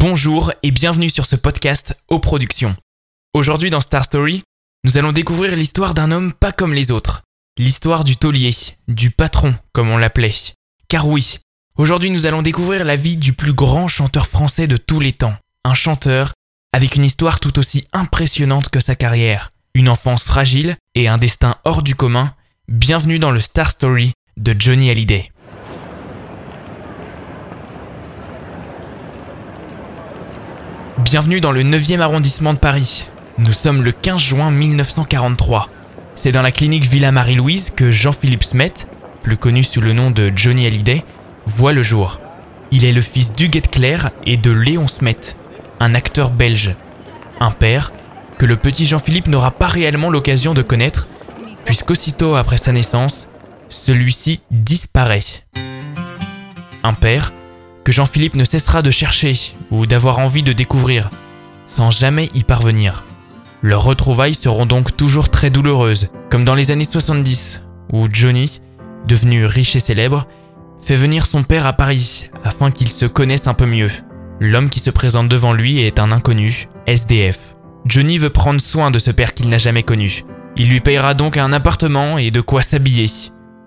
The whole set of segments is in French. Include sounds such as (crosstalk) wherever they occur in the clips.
Bonjour et bienvenue sur ce podcast aux productions. Aujourd'hui dans Star Story, nous allons découvrir l'histoire d'un homme pas comme les autres. L'histoire du taulier, du patron comme on l'appelait. Car oui, aujourd'hui nous allons découvrir la vie du plus grand chanteur français de tous les temps. Un chanteur avec une histoire tout aussi impressionnante que sa carrière. Une enfance fragile et un destin hors du commun. Bienvenue dans le Star Story de Johnny Hallyday. Bienvenue dans le 9e arrondissement de Paris. Nous sommes le 15 juin 1943. C'est dans la clinique Villa Marie-Louise que Jean-Philippe Smet, plus connu sous le nom de Johnny Hallyday, voit le jour. Il est le fils d'Huguette Claire et de Léon Smet, un acteur belge. Un père que le petit Jean-Philippe n'aura pas réellement l'occasion de connaître, puisqu'aussitôt après sa naissance, celui-ci disparaît. Un père Jean-Philippe ne cessera de chercher ou d'avoir envie de découvrir, sans jamais y parvenir. Leurs retrouvailles seront donc toujours très douloureuses, comme dans les années 70, où Johnny, devenu riche et célèbre, fait venir son père à Paris afin qu'ils se connaissent un peu mieux. L'homme qui se présente devant lui est un inconnu, SDF. Johnny veut prendre soin de ce père qu'il n'a jamais connu. Il lui payera donc un appartement et de quoi s'habiller.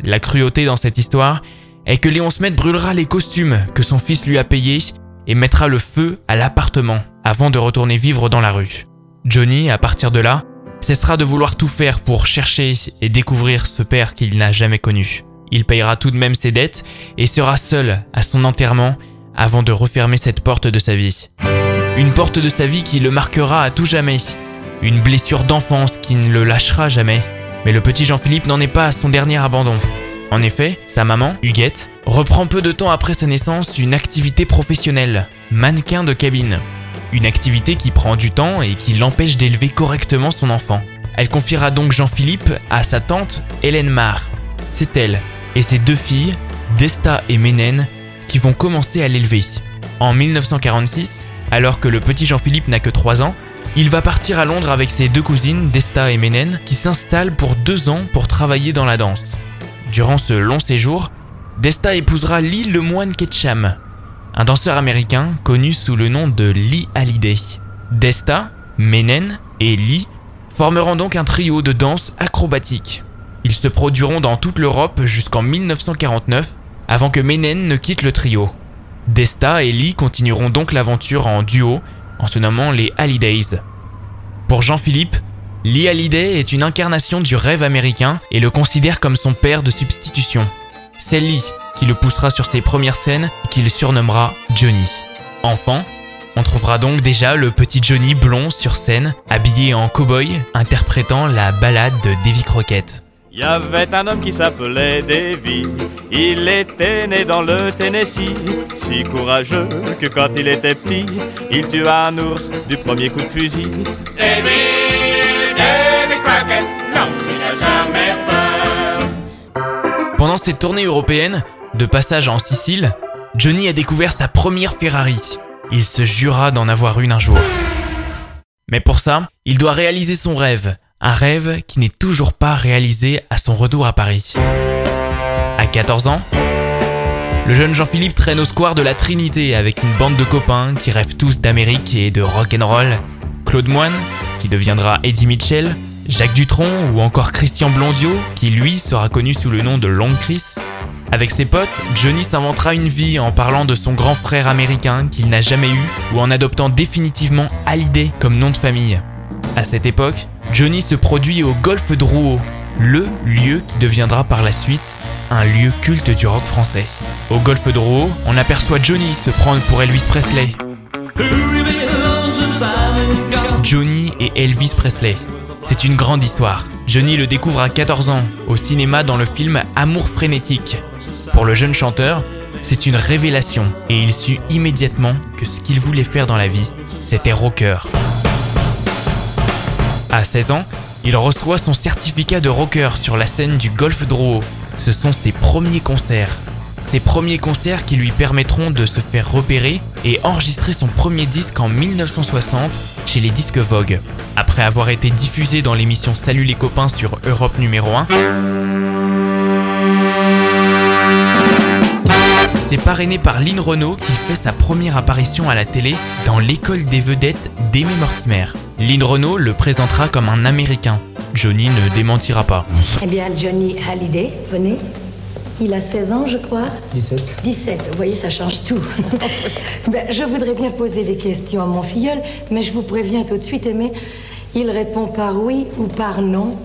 La cruauté dans cette histoire est que Léon Smet brûlera les costumes que son fils lui a payés et mettra le feu à l'appartement avant de retourner vivre dans la rue. Johnny, à partir de là, cessera de vouloir tout faire pour chercher et découvrir ce père qu'il n'a jamais connu. Il payera tout de même ses dettes et sera seul à son enterrement avant de refermer cette porte de sa vie. Une porte de sa vie qui le marquera à tout jamais. Une blessure d'enfance qui ne le lâchera jamais. Mais le petit Jean-Philippe n'en est pas à son dernier abandon. En effet, sa maman, Huguette, reprend peu de temps après sa naissance une activité professionnelle, mannequin de cabine. Une activité qui prend du temps et qui l'empêche d'élever correctement son enfant. Elle confiera donc Jean-Philippe à sa tante Hélène Marr. C'est elle et ses deux filles, Desta et Ménène, qui vont commencer à l'élever. En 1946, alors que le petit Jean-Philippe n'a que 3 ans, il va partir à Londres avec ses deux cousines, Desta et Ménène, qui s'installent pour deux ans pour travailler dans la danse. Durant ce long séjour, Desta épousera Lee Lemoine Ketcham, un danseur américain connu sous le nom de Lee Hallyday. Desta, Menen et Lee formeront donc un trio de danse acrobatique. Ils se produiront dans toute l'Europe jusqu'en 1949 avant que Menen ne quitte le trio. Desta et Lee continueront donc l'aventure en duo en se nommant les Hallydays. Pour Jean-Philippe, Lee Hallyday est une incarnation du rêve américain et le considère comme son père de substitution. C'est Lee qui le poussera sur ses premières scènes et qui le surnommera Johnny. Enfant, on trouvera donc déjà le petit Johnny blond sur scène, habillé en cow-boy, interprétant la ballade de Davy Crockett. Il y avait un homme qui s'appelait Davy, il était né dans le Tennessee, si courageux que quand il était petit, il tua un ours du premier coup de fusil. Davy, Pendant cette tournée européenne, de passage en Sicile, Johnny a découvert sa première Ferrari. Il se jura d'en avoir une un jour. Mais pour ça, il doit réaliser son rêve, un rêve qui n'est toujours pas réalisé à son retour à Paris. À 14 ans, le jeune Jean-Philippe traîne au square de la Trinité avec une bande de copains qui rêvent tous d'Amérique et de rock'n'roll. Claude Moine, qui deviendra Eddie Mitchell, Jacques Dutronc ou encore Christian Blondiot, qui lui sera connu sous le nom de Long Chris. Avec ses potes, Johnny s'inventera une vie en parlant de son grand frère américain qu'il n'a jamais eu ou en adoptant définitivement Hallyday comme nom de famille. À cette époque, Johnny se produit au Golfe Drouot, le lieu qui deviendra par la suite un lieu culte du rock français. Au Golfe Drouot, on aperçoit Johnny se prendre pour Elvis Presley. Johnny et Elvis Presley. C'est une grande histoire. Johnny le découvre à 14 ans, au cinéma dans le film Amour frénétique. Pour le jeune chanteur, c'est une révélation et il sut immédiatement que ce qu'il voulait faire dans la vie, c'était rocker. À 16 ans, il reçoit son certificat de rocker sur la scène du Golf Drouot. Ce sont ses premiers concerts. Ses premiers concerts qui lui permettront de se faire repérer et enregistrer son premier disque en 1960 chez les disques Vogue. Après avoir été diffusé dans l'émission Salut les copains sur Europe numéro 1, C'est parrainé par Lynn Renault qui fait sa première apparition à la télé dans l'école des vedettes d'Aimé Mortimer. Lynn Renault le présentera comme un Américain. Johnny ne démentira pas. Eh bien, Johnny Hallyday, venez. Il a 16 ans, je crois. 17. 17, vous voyez, ça change tout. (laughs) ben, je voudrais bien poser des questions à mon filleul, mais je vous préviens tout de suite, Aimé, il répond par oui ou par non.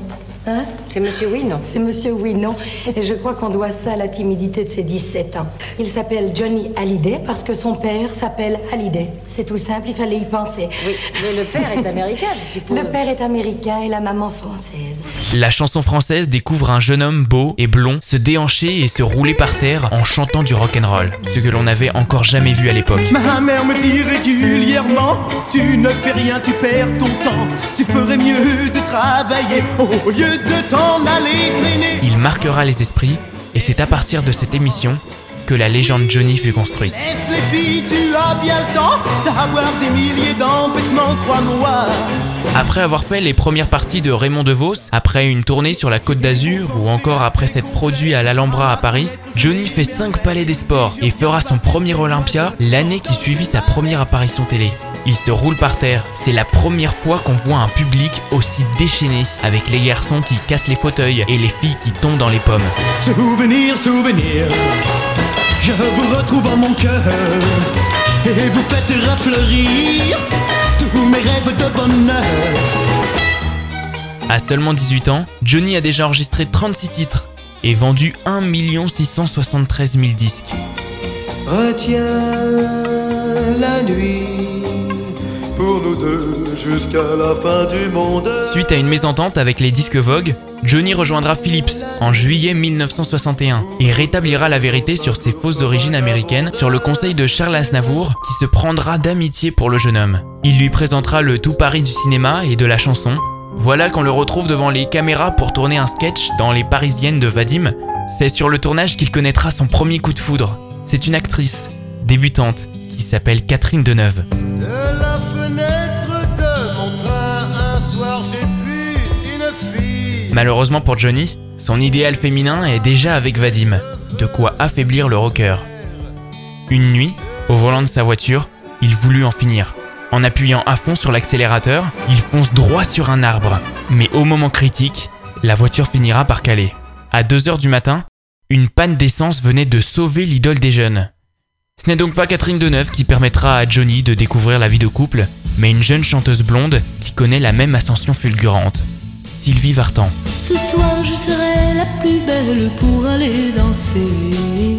Hein C'est Monsieur Oui, non C'est Monsieur oui, non. Et je crois qu'on doit ça à la timidité de ses 17 ans. Il s'appelle Johnny Hallyday parce que son père s'appelle Hallyday. C'est tout simple, il fallait y penser. Oui, mais le père est américain, je suppose. Le père est américain et la maman française. La chanson française découvre un jeune homme beau et blond se déhancher et se rouler par terre en chantant du rock'n'roll, ce que l'on n'avait encore jamais vu à l'époque. Ma mère me dit régulièrement Tu ne fais rien, tu perds ton temps Tu ferais mieux de travailler Au lieu de t'en aller traîner Il marquera les esprits et c'est à partir de cette émission que la légende Johnny fut construite. Laisse les filles, tu as bien le temps D'avoir des milliers d'embêtements, crois-moi Après avoir fait les premières parties de Raymond DeVos, après une tournée sur la Côte d'Azur ou encore après s'être produit à l'Alhambra à Paris, Johnny fait 5 palais des sports et fera son premier Olympia l'année qui suivit sa première apparition télé. Il se roule par terre, c'est la première fois qu'on voit un public aussi déchaîné, avec les garçons qui cassent les fauteuils et les filles qui tombent dans les pommes. Souvenir, souvenir Je vous retrouve en mon cœur Et vous faites refleurir Tous mes rêves de bonheur À seulement 18 ans, Johnny a déjà enregistré 36 titres et vendu 1 673 000 disques. Retiens la nuit pour nous deux jusqu'à la fin du monde. Suite à une mésentente avec les disques Vogue, Johnny rejoindra Philips en juillet 1961 et rétablira la vérité sur ses fausses origines américaines sur le conseil de Charles Aznavour qui se prendra d'amitié pour le jeune homme. Il lui présentera le tout Paris du cinéma et de la chanson. Voilà qu'on le retrouve devant les caméras pour tourner un sketch dans Les Parisiennes de Vadim. C'est sur le tournage qu'il connaîtra son premier coup de foudre. C'est une actrice, débutante, qui s'appelle Catherine Deneuve. De Malheureusement pour Johnny, son idéal féminin est déjà avec Vadim, de quoi affaiblir le rocker. Une nuit, au volant de sa voiture, il voulut en finir. En appuyant à fond sur l'accélérateur, il fonce droit sur un arbre. Mais au moment critique, la voiture finira par caler. À 2h du matin, une panne d'essence venait de sauver l'idole des jeunes. Ce n'est donc pas Catherine Deneuve qui permettra à Johnny de découvrir la vie de couple, mais une jeune chanteuse blonde qui connaît la même ascension fulgurante, Sylvie Vartan. Ce soir, je serai la plus belle pour aller danser.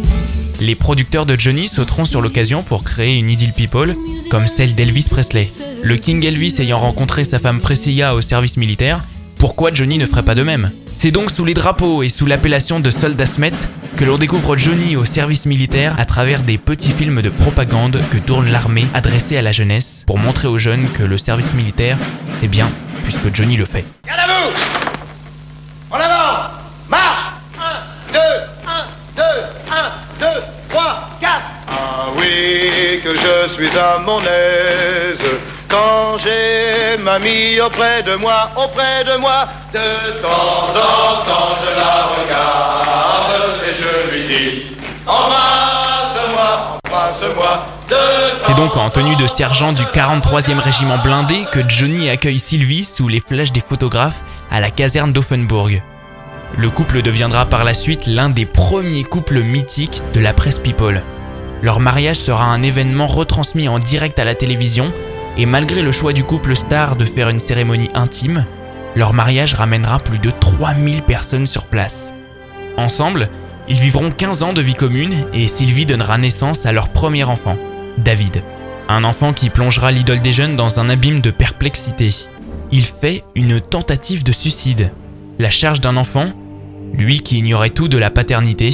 Les producteurs de Johnny sauteront sur l'occasion pour créer une idylle people comme celle d'Elvis Presley. Le King Elvis ayant rencontré sa femme Priscilla au service militaire, pourquoi Johnny ne ferait pas de même? C'est donc sous les drapeaux et sous l'appellation de soldat Smet que l'on découvre Johnny au service militaire à travers des petits films de propagande que tourne l'armée adressés à la jeunesse pour montrer aux jeunes que le service militaire, c'est bien puisque Johnny le fait. Je suis à mon aise quand j'ai mamie auprès de moi, auprès de moi. De temps en temps, je la regarde et je lui dis Embrasse-moi, embrasse-moi. De C'est donc en tenue de sergent du 43e régiment blindé que Johnny accueille Sylvie sous les flashs des photographes à la caserne d'Offenburg. Le couple deviendra par la suite l'un des premiers couples mythiques de la presse people. Leur mariage sera un événement retransmis en direct à la télévision et malgré le choix du couple star de faire une cérémonie intime, leur mariage ramènera plus de 3000 personnes sur place. Ensemble, ils vivront 15 ans de vie commune et Sylvie donnera naissance à leur premier enfant, David. Un enfant qui plongera l'idole des jeunes dans un abîme de perplexité. Il fait une tentative de suicide. La charge d'un enfant, lui qui ignorait tout de la paternité,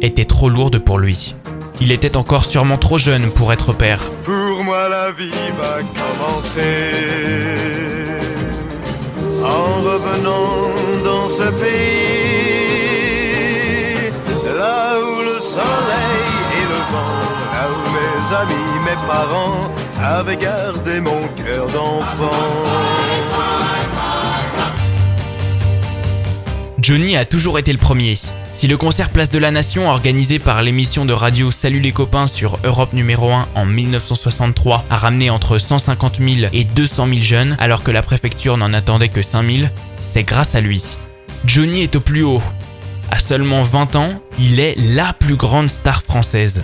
était trop lourde pour lui. Il était encore sûrement trop jeune pour être père. Pour moi la vie va commencer en revenant dans ce pays là où le soleil et le vent, là où mes amis, mes parents avaient gardé mon cœur d'enfant. Johnny a toujours été le premier. Si le concert Place de la Nation organisé par l'émission de radio Salut les copains sur Europe numéro 1 en 1963 a ramené entre 150 000 et 200 000 jeunes alors que la préfecture n'en attendait que 5 000, c'est grâce à lui. Johnny est au plus haut. À seulement 20 ans, il est la plus grande star française.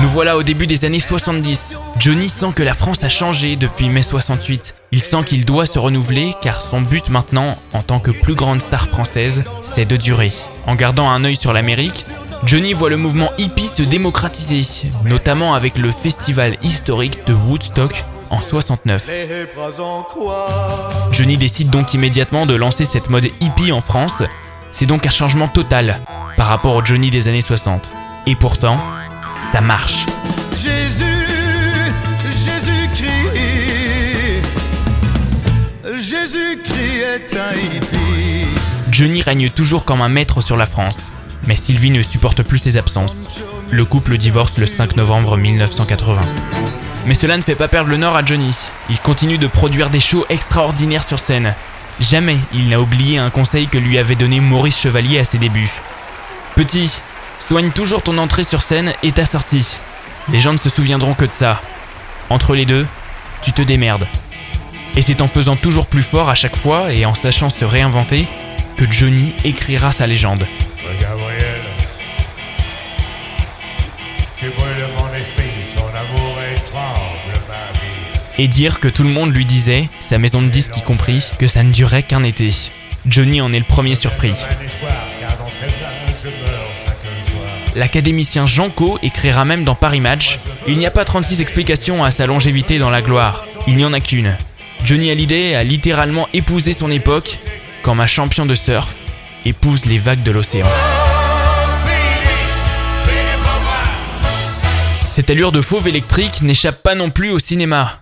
Nous voilà au début des années 70. Johnny sent que la France a changé depuis mai 68. Il sent qu'il doit se renouveler car son but maintenant, en tant que plus grande star française, c'est de durer. En gardant un œil sur l'Amérique, Johnny voit le mouvement hippie se démocratiser, notamment avec le festival historique de Woodstock en 69. Les bras en croix. Johnny décide donc immédiatement de lancer cette mode hippie en France. C'est donc un changement total par rapport au Johnny des années 60. Et pourtant, ça marche. Jésus, Jésus-Christ, Jésus-Christ est un hippie. Johnny règne toujours comme un maître sur la France. Mais Sylvie ne supporte plus ses absences. Le couple divorce le 5 novembre 1980. Mais cela ne fait pas perdre le nord à Johnny. Il continue de produire des shows extraordinaires sur scène. Jamais il n'a oublié un conseil que lui avait donné Maurice Chevalier à ses débuts. Petit, soigne toujours ton entrée sur scène et ta sortie. Les gens ne se souviendront que de ça. Entre les deux, tu te démerdes. Et c'est en faisant toujours plus fort à chaque fois et en sachant se réinventer que Johnny écrira sa légende. Gabriel, tu brûles mon esprit, ton amour étrangle ma vie. Et dire que tout le monde lui disait, sa maison de disques y compris, que ça ne durait qu'un été. Johnny en est le premier surpris. Un espoir, L'académicien Jean Co écrira même dans Paris Match Il n'y a pas 36 explications à sa longévité dans la gloire, il n'y en a qu'une. Johnny Hallyday a littéralement épousé son époque, comme un champion de surf épouse les vagues de l'océan. Cette allure de fauve électrique n'échappe pas non plus au cinéma.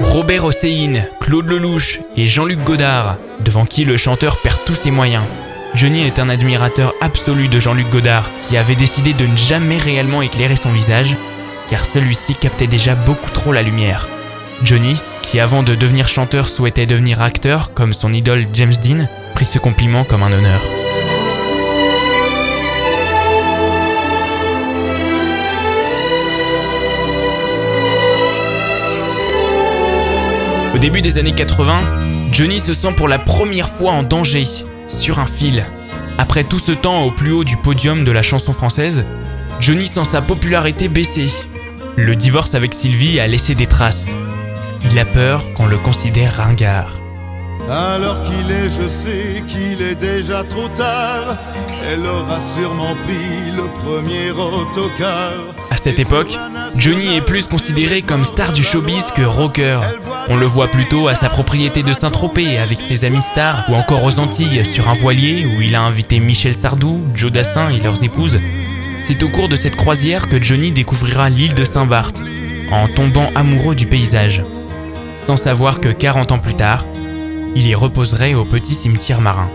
Robert Hossein, Claude Lelouch et Jean-Luc Godard, devant qui le chanteur perd tous ses moyens. Johnny est un admirateur absolu de Jean-Luc Godard, qui avait décidé de ne jamais réellement éclairer son visage, car celui-ci captait déjà beaucoup trop la lumière. Johnny, qui avant de devenir chanteur souhaitait devenir acteur, comme son idole James Dean, prit ce compliment comme un honneur. Au début des années 80, Johnny se sent pour la première fois en danger, sur un fil. Après tout ce temps au plus haut du podium de la chanson française, Johnny sent sa popularité baisser. Le divorce avec Sylvie a laissé des traces. Il a peur qu'on le considère ringard. Alors qu'il est, je sais qu'il est déjà trop tard. Elle aura sûrement pris le premier autocar. À cette époque, Johnny est plus considéré comme star du showbiz que rocker. On le voit plutôt à sa propriété de Saint-Tropez avec ses amis stars ou encore aux Antilles sur un voilier où il a invité Michel Sardou, Joe Dassin et leurs épouses. C'est au cours de cette croisière que Johnny découvrira l'île de Saint-Barth en tombant amoureux du paysage. Sans savoir que 40 ans plus tard, il y reposerait au petit cimetière marin.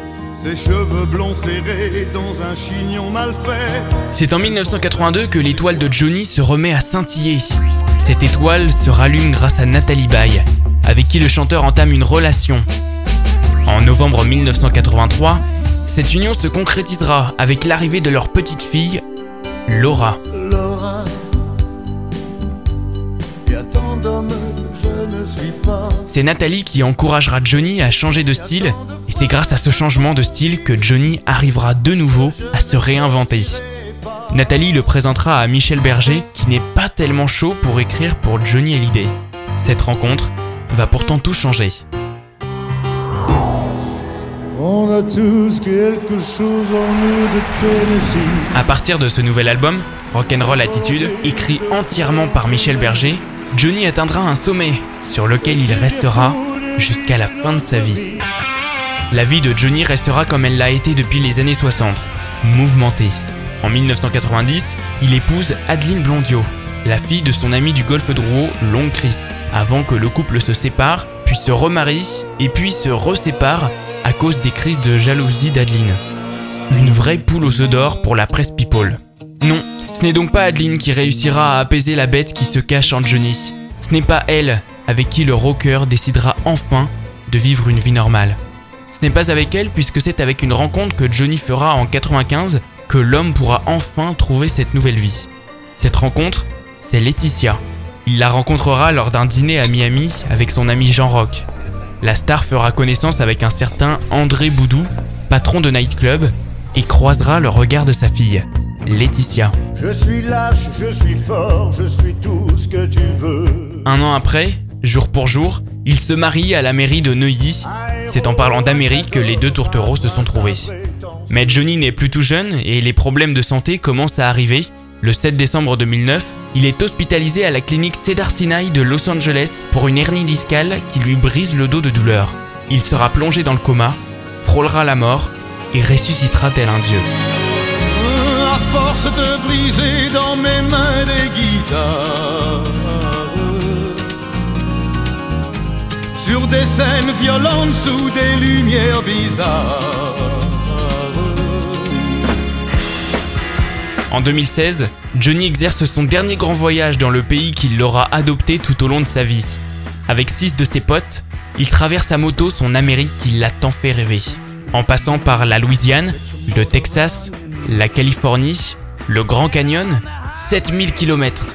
Ses cheveux blonds serrés dans un chignon mal fait. C'est en 1982 que l'étoile de Johnny se remet à scintiller. Cette étoile se rallume grâce à Nathalie Baye, avec qui le chanteur entame une relation. En novembre 1983, cette union se concrétisera avec l'arrivée de leur petite fille, Laura. Laura, C'est Nathalie qui encouragera Johnny à changer de style, et c'est grâce à ce changement de style que Johnny arrivera de nouveau à se réinventer. Nathalie le présentera à Michel Berger, qui n'est pas tellement chaud pour écrire pour Johnny Hallyday. Cette rencontre va pourtant tout changer. On a tous quelque chose en nous de Tennessee. À partir de ce nouvel album, Rock'n'Roll Attitude, écrit entièrement par Michel Berger, Johnny atteindra un sommet sur lequel il restera jusqu'à la fin de sa vie. La vie de Johnny restera comme elle l'a été depuis les années 60, mouvementée. En 1990, il épouse Adeline Blondio, la fille de son ami du golfe de Rouault, Long Chris, avant que le couple se sépare, puis se remarie et puis se resépare à cause des crises de jalousie d'Adeline. Une vraie poule aux œufs d'or pour la presse people. Non, ce n'est donc pas Adeline qui réussira à apaiser la bête qui se cache en Johnny. Ce n'est pas elle avec qui le rocker décidera enfin de vivre une vie normale. Ce n'est pas avec elle puisque c'est avec une rencontre que Johnny fera en 95 que l'homme pourra enfin trouver cette nouvelle vie. Cette rencontre, c'est Laetitia. Il la rencontrera lors d'un dîner à Miami avec son ami Jean Rock. La star fera connaissance avec un certain André Boudou, patron de nightclub, et croisera le regard de sa fille, Laetitia. Je suis lâche, je suis fort, je suis tout ce que tu veux. Un an après, jour pour jour, il se marie à la mairie de Neuilly. C'est en parlant d'Amérique que les deux tourtereaux se sont trouvés. Mais Johnny n'est plus tout jeune et les problèmes de santé commencent à arriver. Le 7 décembre 2009, il est hospitalisé à la clinique Cedar Sinai de Los Angeles pour une hernie discale qui lui brise le dos de douleur. Il sera plongé dans le coma, frôlera la mort et ressuscitera tel un dieu. Force de briser dans mes mains des guitares. Sur des scènes violentes sous des lumières bizarres. En 2016, Johnny exerce son dernier grand voyage dans le pays qu'il l'aura adopté tout au long de sa vie. Avec six de ses potes, il traverse à moto son Amérique qui l'a tant fait rêver. En passant par la Louisiane, le Texas, la Californie, le Grand Canyon, 7000 km.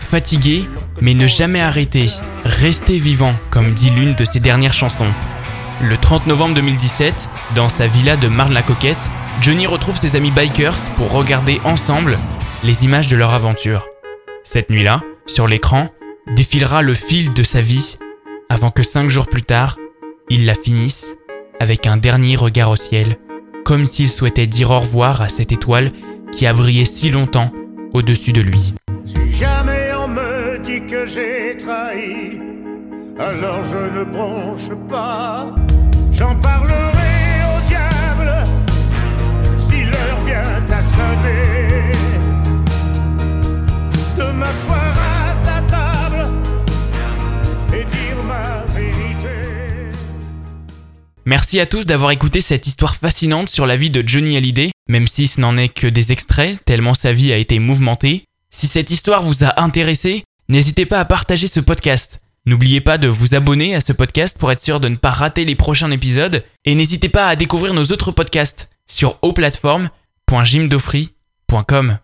Fatigué, mais ne jamais arrêter, rester vivant, comme dit l'une de ses dernières chansons. Le 30 novembre 2017, dans sa villa de Marne-la-Coquette, Johnny retrouve ses amis bikers pour regarder ensemble les images de leur aventure. Cette nuit-là, sur l'écran, défilera le fil de sa vie avant que cinq jours plus tard, il la finisse avec un dernier regard au ciel, comme s'il souhaitait dire au revoir à cette étoile qui a brillé si longtemps au-dessus de lui. Si jamais on me dit que j'ai trahi, alors je ne bronche pas. J'en parlerai Merci à tous d'avoir écouté cette histoire fascinante sur la vie de Johnny Hallyday, même si ce n'en est que des extraits, tellement sa vie a été mouvementée. Si cette histoire vous a intéressé, n'hésitez pas à partager ce podcast. N'oubliez pas de vous abonner à ce podcast pour être sûr de ne pas rater les prochains épisodes, et n'hésitez pas à découvrir nos autres podcasts sur oplatform.jimdofree.com.